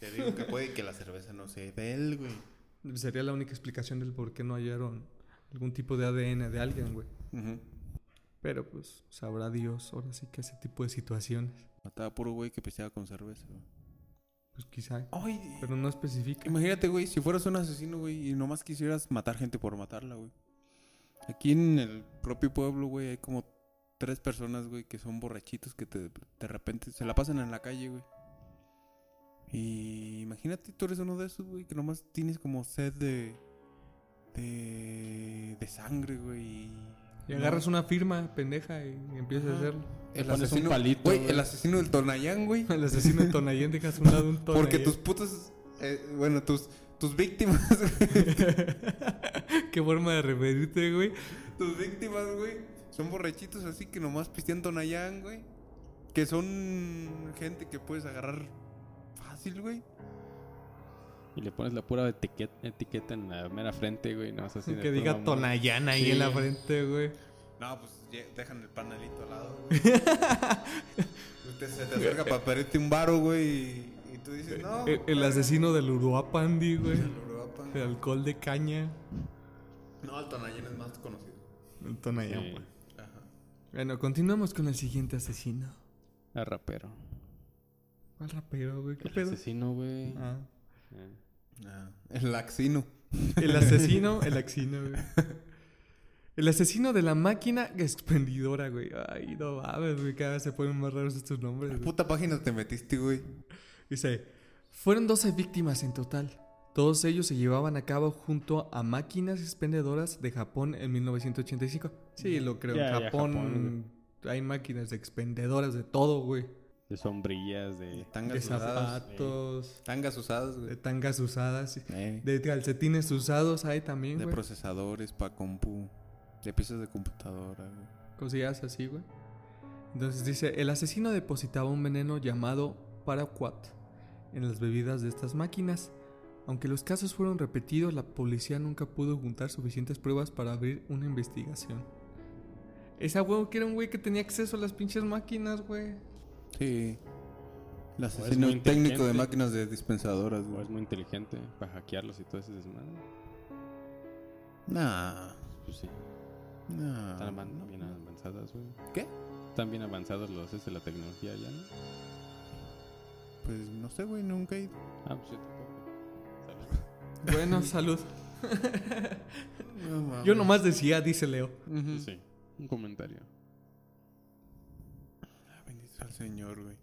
Te digo que puede que la cerveza no sea de él, güey. Sería la única explicación del por qué no hallaron algún tipo de ADN de alguien, güey. Pero pues sabrá Dios ahora sí que ese tipo de situaciones. Mataba puro güey que pisteaba con cerveza, güey. Pues quizá. Ay, Pero no especifica. Imagínate, güey, si fueras un asesino, güey, y nomás quisieras matar gente por matarla, güey. Aquí en el propio pueblo, güey, hay como tres personas, güey, que son borrachitos que te, de repente se la pasan en la calle, güey. Y imagínate, tú eres uno de esos, güey, que nomás tienes como sed de. de. de sangre, güey. y- Y agarras una firma pendeja y empiezas a hacerlo. El un asesino, palito, güey, güey. el asesino del Tonayán, güey. El asesino de Tonayén dejas un lado un Tonayén. Porque tus putos. eh, bueno, tus, tus víctimas, güey. Qué forma de referirte, güey. Tus víctimas, güey, son borrachitos así que nomás pistean Tonayán, güey. Que son gente que puedes agarrar fácil, güey. y le pones la pura etiqueta, etiqueta en la mera frente, güey. No, así Que diga. Tonayán ahí Sí. en la frente, güey. No, pues dejan el panelito al lado, güey. Usted se te acerca para pedirte un varo, güey, y, y tú dices, no. El, el asesino del Uruapandi, güey. El Uruapa. El alcohol de caña. No, el Tonayán es más conocido. El Tonayán, Sí, güey. Bueno, continuamos con el siguiente asesino. a rapero. ¿Cuál rapero, güey? ¿Qué El pedo? asesino, güey. Ah. Eh. Ah, el Axino. El asesino, el asesino, güey. El asesino de la máquina expendidora, güey. Ay, no mames, güey. Cada vez se ponen más raros estos nombres, ¿Qué güey. puta página te metiste, güey? Dice, fueron 12 víctimas en total. Todos ellos se llevaban a cabo junto a máquinas expendedoras de Japón en 1985. Sí, lo creo. Ya, en Japón, Japón, hay máquinas expendedoras de todo, güey. De sombrillas, de... De Tangas usadas. zapatos, Tangas usadas, de güey. tangas usadas. Eh, de calcetines usados hay también, de güey. procesadores para compu. De piezas de computadora, güey. Cosillas así, güey. Entonces dice, el asesino depositaba un veneno llamado paraquat en las bebidas de estas máquinas. Aunque los casos fueron repetidos, la policía nunca pudo juntar suficientes pruebas para abrir una investigación. Esa huevo que era un güey que tenía acceso a las pinches máquinas, güey. Sí. El es asesino técnico de máquinas de dispensadoras, O güey. es muy inteligente para hackearlos y todo ese desmadre. Nah. Pues sí. Nah. Están avan- bien avanzadas, güey. ¿Qué? Están bien avanzados los es de la tecnología ya, ¿no? Pues no sé, güey, nunca he ido. Ah, pues yo tampoco. Salud. Bueno, salud. No. Yo nomás decía, dice Leo. Pues sí, un comentario. Ah, Bendito sea el Señor, güey.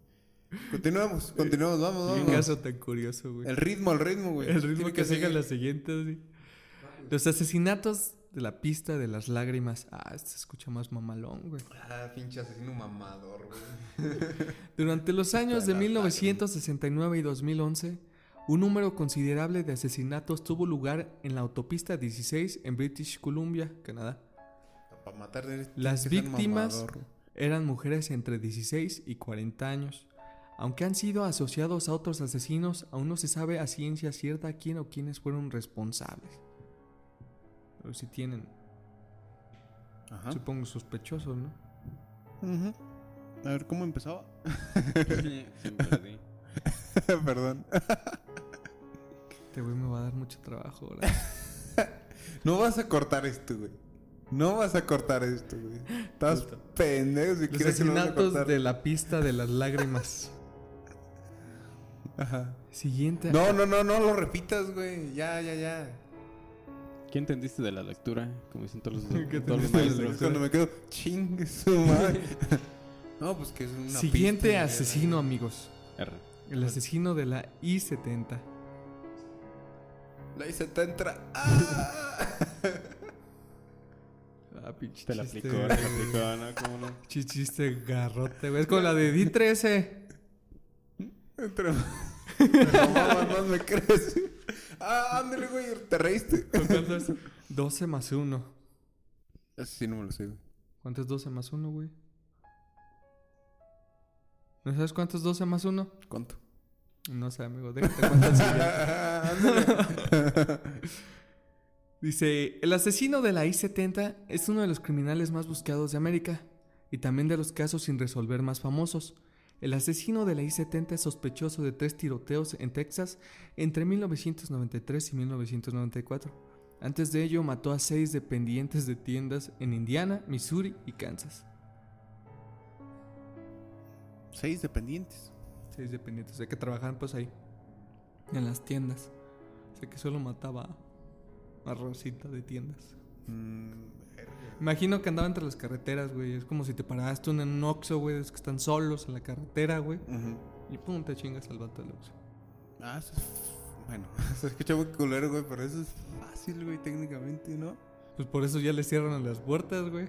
Continuamos, continuamos, vamos, Qué vamos. caso tan curioso, güey. El ritmo, el ritmo, güey. El ritmo Tiene que siga la siguiente. sí. Los asesinatos de la pista de las lágrimas. Ah, este se escucha más mamalón, güey. Ah, pinche asesino mamador, güey. Durante los años de las 1969 y 2011, un número considerable de asesinatos tuvo lugar en la autopista 16 en British Columbia, Canadá. Para matar eres- Las víctimas-. Eran mujeres entre 16 y 40 años. Aunque han sido asociados a otros asesinos, aún no se sabe a ciencia cierta quién o quiénes fueron responsables. Pero si tienen, Ajá. supongo, sospechosos, ¿no? A ver, ¿cómo empezaba? Sí, me perdí. Perdón. Este güey me va a dar mucho trabajo ahora. No vas a cortar esto, güey. No vas a cortar esto, güey. Estás pendejo si Los quieres que lo vas a cortar. de la pista de las lágrimas. Ajá. Siguiente. No, no, no, no lo repitas, güey. Ya, ya, ya. ¿Qué entendiste de la lectura? Como dicen todos los, ¿Qué todos los maestros. Es cuando me quedo, chingue su madre. no, pues que es una Siguiente pista, asesino, amigos. R. El asesino de la I-70. La hice te entra. ¡Ah! Pinche Te la aplicó, te la aplicó, ¿no? ¿Cómo no? Chi- chiste garrote, güey. Es como la de D13. Entre más, más me crees. Ah, ándale, güey. Te reíste. ¿Cuánto es? 12 más 1. Ese sí no me lo sé, güey. ¿Cuánto es 12 más 1, güey? ¿No sabes cuánto es 12 más 1? ¿Cuánto? No sé, amigo. Déjate cuánto es. Dice, el asesino de la I-70 es uno de los criminales más buscados de América y también de los casos sin resolver más famosos. El asesino de la I-70 es sospechoso de tres tiroteos en Texas entre 1993 y 1994. Antes de ello mató a seis dependientes de tiendas en Indiana, Missouri y Kansas. Seis dependientes. Seis dependientes, o sea que trabajaban pues ahí, en las tiendas. O sea que solo mataba a Rosita de tiendas. Mm, verga. Imagino que andaba entre las carreteras, güey. Es como si te paraste en un Oxxo, güey. Es que están solos en la carretera, güey. Y pum, te chingas al vato del Oxxo. Ah, eso es... Bueno, se escucha muy culero, güey, pero eso es fácil, güey, técnicamente, ¿no? Pues por eso ya le cierran las puertas, güey.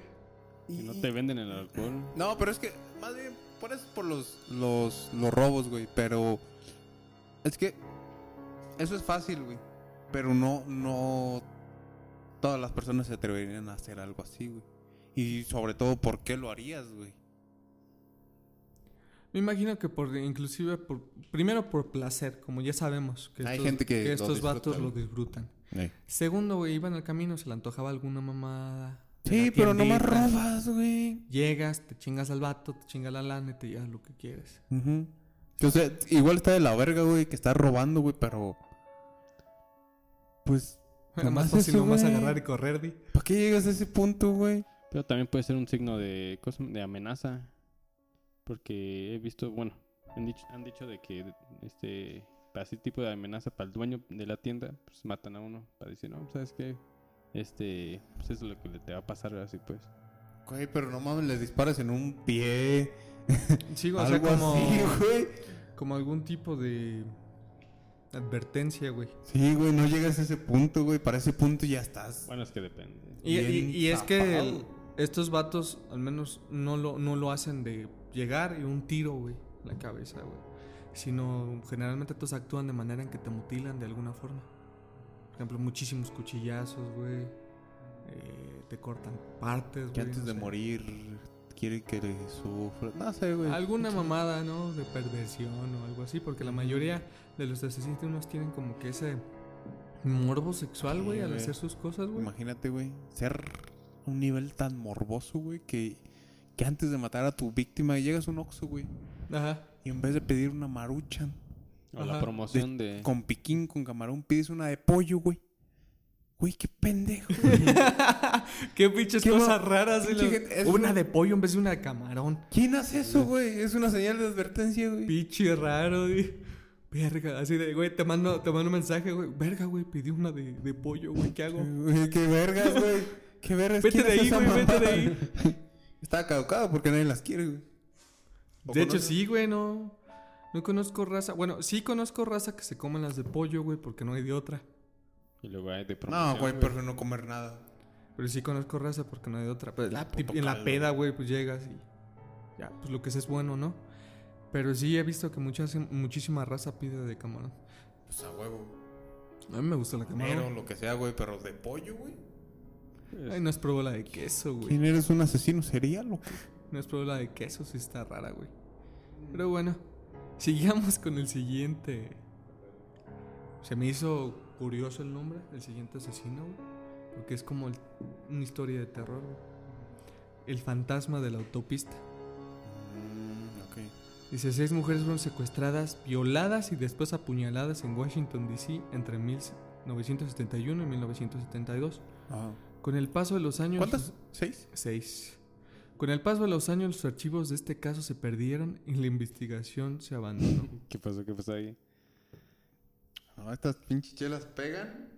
Si no te venden el alcohol. No, pero es que, más bien, por eso es por los, los, los robos, güey, pero... Es que... Eso es fácil, güey. Pero no, no... Todas las personas se atreverían a hacer algo así, güey. Y sobre todo, ¿por qué lo harías, güey? Me imagino que por, inclusive, por, primero por placer, como ya sabemos. Que Hay estos, gente que estos vatos lo disfrutan. Segundo, güey, iban al camino, se le antojaba alguna mamada. Sí, pero no más robas, güey. Llegas, te chingas al vato, te chinga la lana y te llevas lo que quieres. Sea, igual está de la verga, güey, que está robando, güey, pero... Pues... Nada Nomás más fácil eso, nomás güey. agarrar y correr, di. ¿Para qué llegas a ese punto, güey? Pero también puede ser un signo de, cosa- de amenaza. Porque he visto, bueno, han dicho, han dicho de que este para ese tipo de amenaza para el dueño de la tienda, pues matan a uno para decir, no, ¿sabes qué? Este, pues eso es lo que le te va a pasar así pues. Güey, pero no mames, le disparas en un pie. Sí, o sea, algo como, así, güey. como algún tipo de advertencia, güey. Sí, güey, no llegas a ese punto, güey. Para ese punto ya estás. Bueno, es que depende. Y, y- y es que el- estos vatos al menos no lo, no lo hacen de llegar y un tiro, güey, en la cabeza, güey. Sino generalmente todos actúan de manera en que te mutilan de alguna forma. Por ejemplo, muchísimos cuchillazos, güey. Eh, te cortan partes, güey. Que antes no de sé. morir quiere que le sufra. No sé, güey. Alguna mamada, ¿no? De perversión o algo así, porque la mayoría de los asesinos tienen como que ese morbo sexual, Sí, güey, al hacer sus cosas, güey. Imagínate, güey, ser un nivel tan morboso, güey, que, que antes de matar a tu víctima llegas a un oxo, güey, Ajá. y en vez de pedir una maruchan O la promoción de... con piquín, con camarón, pides una de pollo, güey. Güey, qué pendejo. Qué pinches Qué cosas raras. güey, pinche lo- gente- Una una- de pollo en vez de una de camarón. ¿Quién hace eso, güey? Es una señal de advertencia, güey. Pinche raro, güey. Verga, así de, güey, te mando, te mando un mensaje, güey. Verga, güey, pedí una de, de pollo, güey, ¿qué hago? Güey, Qué vergas, güey. Qué vergas. Vete ¿Quién de ahí, güey, vete de ahí. Está caducado porque nadie las quiere, güey. ¿O De hecho, sí, güey, no. No conozco raza. Bueno, sí conozco raza que se comen las de pollo, güey, porque no hay de otra. Y luego hay de promoción. No, güey, prefiero no comer nada. Pero sí conozco raza porque no hay otra. Pero la- Puto en la caldo. peda, güey, pues llegas y. Ya, pues lo que es es bueno, ¿no? Pero sí he visto que muchas, muchísima raza pide de camarón. Pues a huevo. A mí me gusta la Pero camarón. lo que sea, güey, pero de pollo, güey. Pues, Ay, no es probó la de queso, güey. ¿Quién eres un asesino serial o qué? No es probó la de queso, sí está rara, güey. Pero bueno, sigamos con el siguiente. Se me hizo curioso el nombre del siguiente asesino, güey. Porque es como el- una historia de terror, güey. El fantasma de la autopista. Mm, ok. Dice, seis mujeres fueron secuestradas, violadas y después apuñaladas en Washington, D.C. entre 1971 y 1972. Ajá. Con el paso de los años... ¿Cuántas? ¿Seis? Seis. Con el paso de los años, los archivos de este caso se perdieron y la investigación se abandonó. ¿Qué pasó? ¿Qué pasó ahí? No, estas pinches chelas pegan.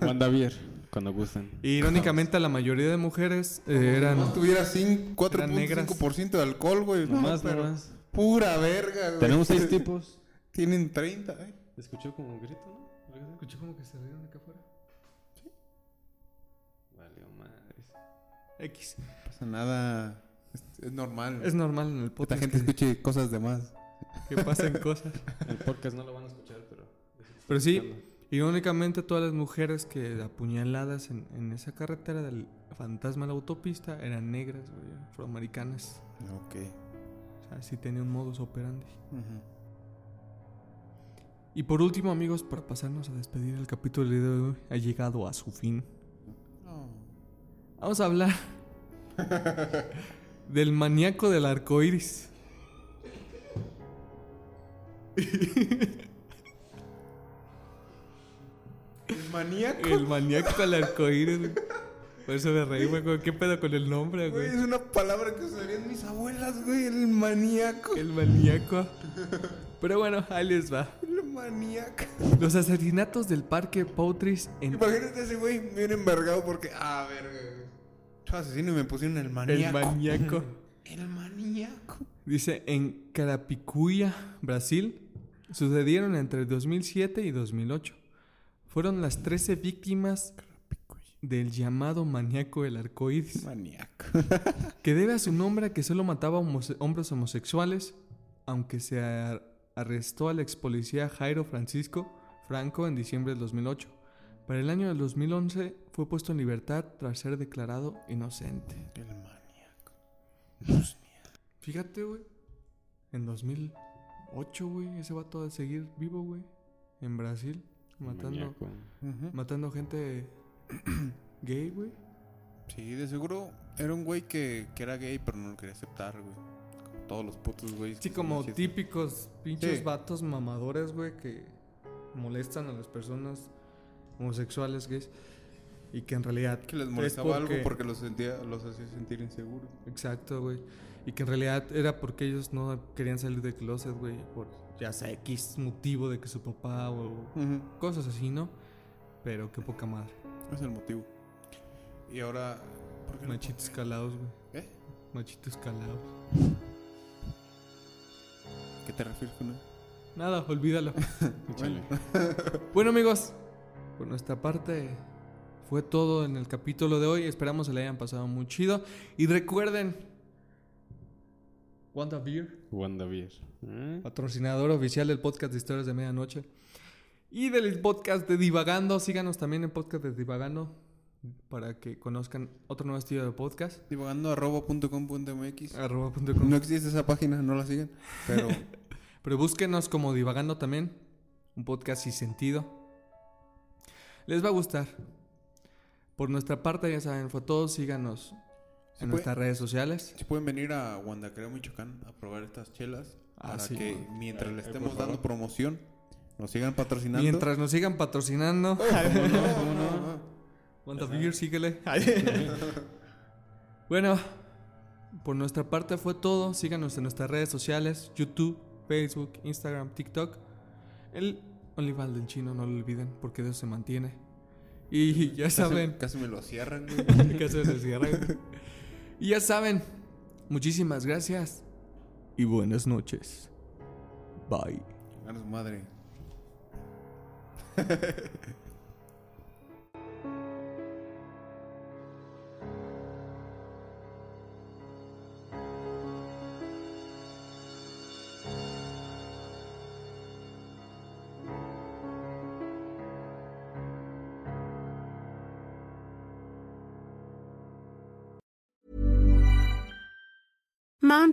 Manda bien, cuando gusten. Irónicamente, la mayoría de mujeres eh, eran... No tuviera cin- Eran negras. 4.5% de alcohol, güey. No, Nomás, pero nomás. Pura verga, güey. Tenemos seis tipos. Tienen 30, eh. Escuchó como un grito, ¿no? Escuché como que se rieron acá afuera. Valió madres. X. No pasa nada. Es, es normal. Es normal en el que podcast la gente que, escuche cosas de más. que pasen cosas. El podcast no lo van a escuchar. Pero sí, irónicamente todas las mujeres que apuñaladas en, en esa carretera del fantasma de la autopista eran negras, güey, afroamericanas. Ok. O sea, sí tenían un modus operandi. Y por último, amigos, para pasarnos a despedir, el capítulo de hoy ha llegado a su fin. No. Vamos a hablar del maníaco del arco iris. maníaco? El maníaco del arco iris. güey. Por eso me reí, güey. ¿Qué pedo con el nombre, Güey, es una palabra que usarían mis abuelas, güey. El maníaco. El maníaco. Pero bueno, ahí les va. El maníaco. Los asesinatos del parque Poutris en Imagínate ese güey bien envergado porque. Ah, verga. güey. Yo asesino y me pusieron el el maníaco. maníaco. El maníaco. Dice, en Carapicuya, Brasil, sucedieron entre 2007 y 2008. Fueron las 13 víctimas del llamado maníaco del arcoíris, Maníaco. que debe a su nombre a que solo mataba homose- hombres homosexuales, aunque se ar- arrestó al ex policía Jairo Francisco Franco en diciembre del 2008. Para el año del 2011 fue puesto en libertad tras ser declarado inocente. El maníaco. Fíjate, güey. En 2008, güey, ese vato de seguir vivo, güey. En Brasil, matando, matando gente gay, güey. Sí, de seguro era un güey que, que era gay, pero no lo quería aceptar, güey. Como todos los putos güeyes. Sí, como típicos pinches Sí. vatos mamadores, güey, que molestan a las personas homosexuales, gays. Y que en realidad. Que les es molestaba algo porque los, sentía, los hacía sentir inseguros. Exacto, güey. Y que en realidad era porque ellos no querían salir del closet, güey. Por ya sea X motivo de que su papá o cosas así, ¿no? Pero qué poca madre. Es el motivo. Y ahora. ¿por qué no Machitos pone- calados, güey. ¿Eh? Machitos calados. ¿Qué te refieres con eso? Nada, olvídalo. Échale. Bueno amigos, por nuestra parte fue todo en el capítulo de hoy. Esperamos se le hayan pasado muy chido. Y recuerden, Wanda Beer, Wanda Beer. ¿Eh? patrocinador oficial del podcast de Historias de Medianoche. Y del podcast de Divagando. Síganos también en podcast de Divagando para que conozcan otro nuevo estilo de podcast. Divagando arroba punto com punto mx. Arroba punto com. No existe esa página, no la siguen. Pero Pero búsquenos como Divagando también. Un podcast sin sentido. Les va a gustar. Por nuestra parte, ya saben, fue todo. Síganos en puede- nuestras redes sociales. si pueden venir a Guandacreo, Michoacán, a probar estas chelas. Ah, para sí. que mientras le estemos dando favor. promoción, nos sigan patrocinando. Mientras nos sigan patrocinando. Wanda Beer, síguele. bueno, por nuestra parte fue todo. Síganos en nuestras redes sociales: YouTube, Facebook, Instagram, TikTok. El OnlyFans del chino, no lo olviden, porque eso se mantiene. Y ya Casi- saben. Casi me lo cierran, güey. que se cierran. Y ya saben, muchísimas gracias y buenas noches. Bye. A su madre.